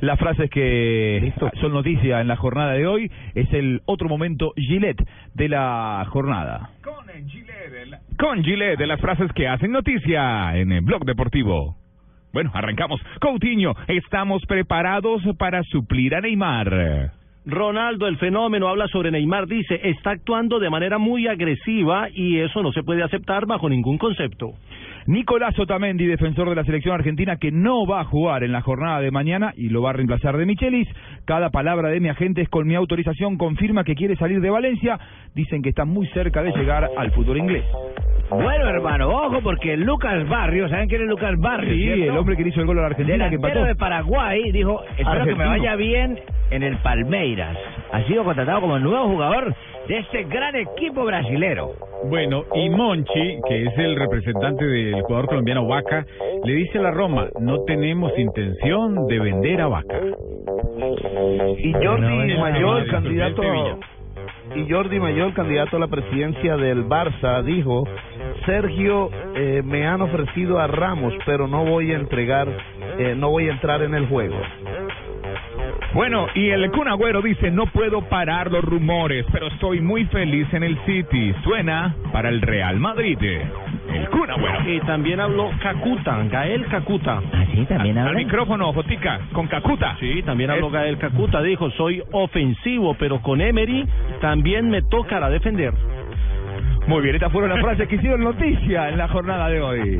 Las frases que son noticia en la jornada de hoy es el otro momento Gillette de la jornada. Con Gillette, con Gillette, de las frases que hacen noticia en el blog deportivo. Bueno, arrancamos. Coutinho, estamos preparados para suplir a Neymar. Ronaldo, el fenómeno, habla sobre Neymar, dice, está actuando de manera muy agresiva y eso no se puede aceptar bajo ningún concepto. Nicolás Otamendi, defensor de la selección argentina, que no va a jugar en la jornada de mañana y lo va a reemplazar de Michelis. Cada palabra de mi agente es con mi autorización, confirma que quiere salir de Valencia. Dicen que está muy cerca de llegar al fútbol inglés. Bueno, hermano, ojo, porque Lucas Barrios, ¿saben quién es Lucas Barrios? Sí, el hombre que hizo el gol a la Argentina, que Delantero empató. de Paraguay, dijo, espero que me vaya bien en el Palmeiras. Ha sido contratado como nuevo jugador de este gran equipo brasilero. Bueno, y Monchi, que es el representante del jugador colombiano Vaca, le dice a la Roma, no tenemos intención de vender a Vaca. Y Jordi Mayor, candidato y Jordi Mayor, candidato a la presidencia del Barça, dijo, Sergio, eh, me han ofrecido a Ramos, pero no voy a entregar, eh, no voy a entrar en el juego. Bueno, y el Kun Agüero dice, no puedo parar los rumores, pero estoy muy feliz en el City. Suena para el Real Madrid. El Kun Agüero. Y también habló Cacuta, Gael Cacuta. Así también Al micrófono, Jotica, con Cacuta. Sí, también habló Gael Cacuta, dijo, soy ofensivo, pero con Emery también me tocará defender. Muy bien, estas fueron las frases que hicieron noticia en la jornada de hoy.